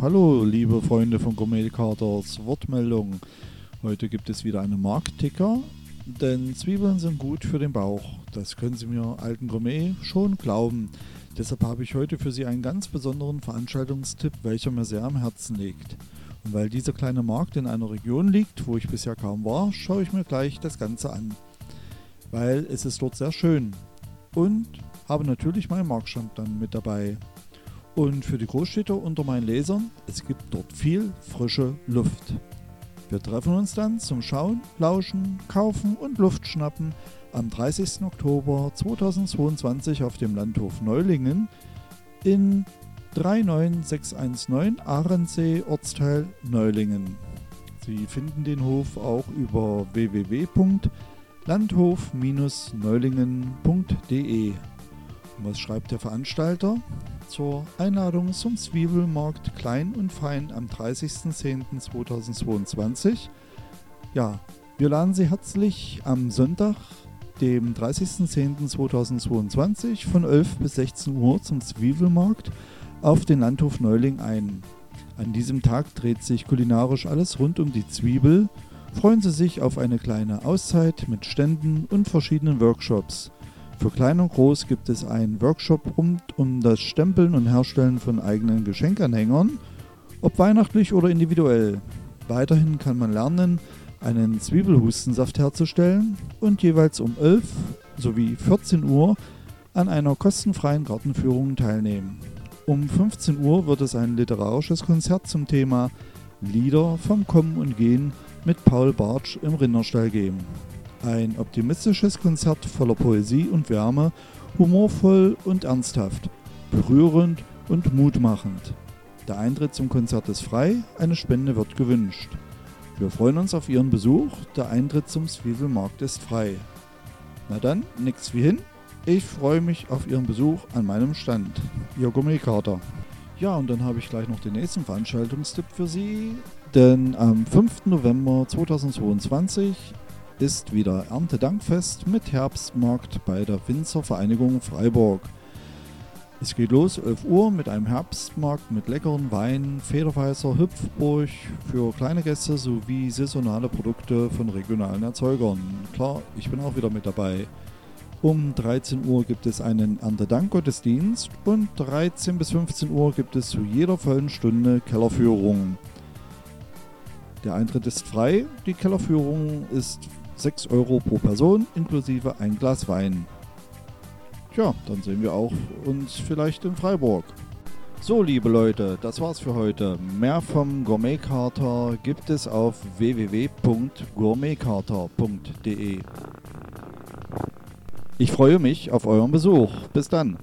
Hallo, liebe Freunde von Gourmet Carters, Wortmeldung. Heute gibt es wieder einen Marktticker, denn Zwiebeln sind gut für den Bauch. Das können Sie mir, alten Gourmet, schon glauben. Deshalb habe ich heute für Sie einen ganz besonderen Veranstaltungstipp, welcher mir sehr am Herzen liegt. Und weil dieser kleine Markt in einer Region liegt, wo ich bisher kaum war, schaue ich mir gleich das Ganze an. Weil es ist dort sehr schön. Und habe natürlich meinen Marktstand dann mit dabei. Und für die Großstädter unter meinen Lesern, es gibt dort viel frische Luft. Wir treffen uns dann zum Schauen, Lauschen, Kaufen und Luftschnappen am 30. Oktober 2022 auf dem Landhof Neulingen in 39619 Ahrensee, Ortsteil Neulingen. Sie finden den Hof auch über www.landhof-neulingen.de. Was schreibt der Veranstalter? Zur Einladung zum Zwiebelmarkt Klein und Fein am 30.10.2022. Ja, wir laden Sie herzlich am Sonntag, dem 30.10.2022 von 11 bis 16 Uhr zum Zwiebelmarkt auf den Landhof Neuling ein. An diesem Tag dreht sich kulinarisch alles rund um die Zwiebel. Freuen Sie sich auf eine kleine Auszeit mit Ständen und verschiedenen Workshops. Für Klein und Groß gibt es einen Workshop rund um das Stempeln und Herstellen von eigenen Geschenkanhängern, ob weihnachtlich oder individuell. Weiterhin kann man lernen, einen Zwiebelhustensaft herzustellen und jeweils um 11 sowie 14 Uhr an einer kostenfreien Gartenführung teilnehmen. Um 15 Uhr wird es ein literarisches Konzert zum Thema Lieder vom Kommen und Gehen mit Paul Bartsch im Rinderstall geben. Ein optimistisches Konzert voller Poesie und Wärme, humorvoll und ernsthaft, berührend und mutmachend. Der Eintritt zum Konzert ist frei, eine Spende wird gewünscht. Wir freuen uns auf Ihren Besuch, der Eintritt zum Zwiebelmarkt ist frei. Na dann, nix wie hin. Ich freue mich auf Ihren Besuch an meinem Stand. Ihr Gummikater. Ja, und dann habe ich gleich noch den nächsten Veranstaltungstipp für Sie. Denn am 5. November 2022 ist wieder Erntedankfest mit Herbstmarkt bei der Winzervereinigung Freiburg. Es geht los 11 Uhr mit einem Herbstmarkt mit leckeren Wein, Federweißer, Hüpfburg für kleine Gäste sowie saisonale Produkte von regionalen Erzeugern. Klar, ich bin auch wieder mit dabei. Um 13 Uhr gibt es einen Erntedankgottesdienst und 13 bis 15 Uhr gibt es zu jeder vollen Stunde Kellerführung. Der Eintritt ist frei, die Kellerführung ist 6 Euro pro Person inklusive ein Glas Wein. Tja, dann sehen wir auch uns vielleicht in Freiburg. So, liebe Leute, das war's für heute. Mehr vom Gourmetkater gibt es auf www.gourmetkater.de. Ich freue mich auf euren Besuch. Bis dann.